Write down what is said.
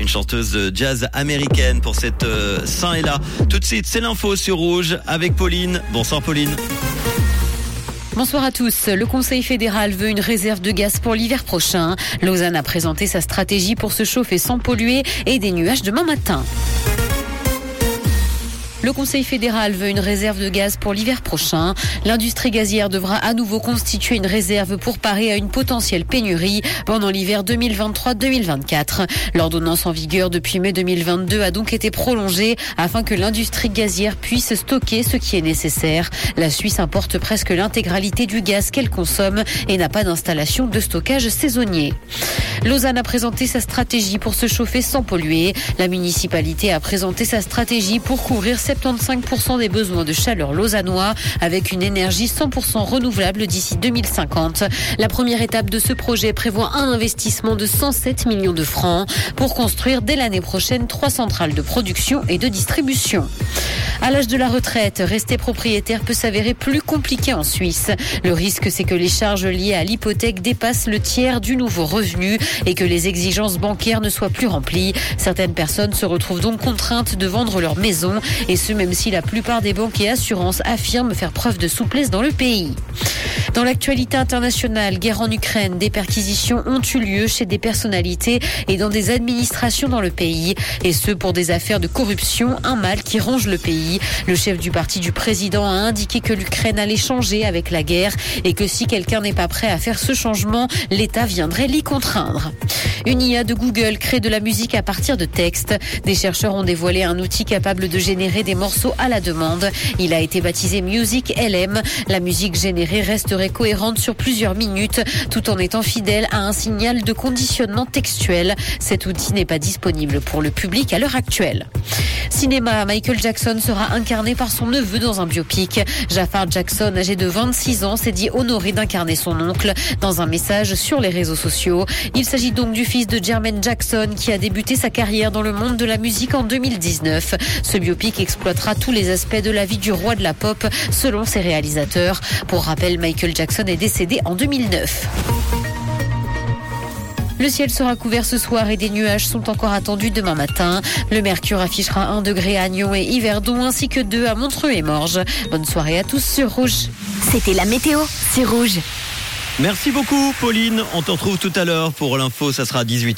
Une chanteuse jazz américaine pour cette euh, Saint et là. Tout de suite, c'est l'info sur Rouge avec Pauline. Bonsoir Pauline. Bonsoir à tous. Le Conseil fédéral veut une réserve de gaz pour l'hiver prochain. Lausanne a présenté sa stratégie pour se chauffer sans polluer et des nuages demain matin. Le Conseil fédéral veut une réserve de gaz pour l'hiver prochain. L'industrie gazière devra à nouveau constituer une réserve pour parer à une potentielle pénurie pendant l'hiver 2023-2024. L'ordonnance en vigueur depuis mai 2022 a donc été prolongée afin que l'industrie gazière puisse stocker ce qui est nécessaire. La Suisse importe presque l'intégralité du gaz qu'elle consomme et n'a pas d'installation de stockage saisonnier. Lausanne a présenté sa stratégie pour se chauffer sans polluer. La municipalité a présenté sa stratégie pour couvrir 75% des besoins de chaleur lausannois avec une énergie 100% renouvelable d'ici 2050. La première étape de ce projet prévoit un investissement de 107 millions de francs pour construire dès l'année prochaine trois centrales de production et de distribution. À l'âge de la retraite, rester propriétaire peut s'avérer plus compliqué en Suisse. Le risque, c'est que les charges liées à l'hypothèque dépassent le tiers du nouveau revenu et que les exigences bancaires ne soient plus remplies. Certaines personnes se retrouvent donc contraintes de vendre leur maison et ce même si la plupart des banques et assurances affirment faire preuve de souplesse dans le pays. Dans l'actualité internationale, guerre en Ukraine, des perquisitions ont eu lieu chez des personnalités et dans des administrations dans le pays. Et ce pour des affaires de corruption, un mal qui ronge le pays. Le chef du parti du président a indiqué que l'Ukraine allait changer avec la guerre et que si quelqu'un n'est pas prêt à faire ce changement, l'État viendrait l'y contraindre. Une IA de Google crée de la musique à partir de textes. Des chercheurs ont dévoilé un outil capable de générer des morceaux à la demande. Il a été baptisé Music LM. La musique générée resterait cohérente sur plusieurs minutes tout en étant fidèle à un signal de conditionnement textuel. Cet outil n'est pas disponible pour le public à l'heure actuelle. Cinéma, Michael Jackson sera incarné par son neveu dans un biopic. Jafar Jackson, âgé de 26 ans, s'est dit honoré d'incarner son oncle dans un message sur les réseaux sociaux. Il s'agit donc du fils de Jermaine Jackson qui a débuté sa carrière dans le monde de la musique en 2019. Ce biopic exploitera tous les aspects de la vie du roi de la pop selon ses réalisateurs. Pour rappel, Michael Jackson est décédé en 2009. Le ciel sera couvert ce soir et des nuages sont encore attendus demain matin. Le mercure affichera 1 degré à Nyon et Yverdon ainsi que 2 à Montreux et Morges. Bonne soirée à tous sur Rouge. C'était la météo, c'est Rouge. Merci beaucoup Pauline. On te retrouve tout à l'heure pour l'info. Ça sera à 18h.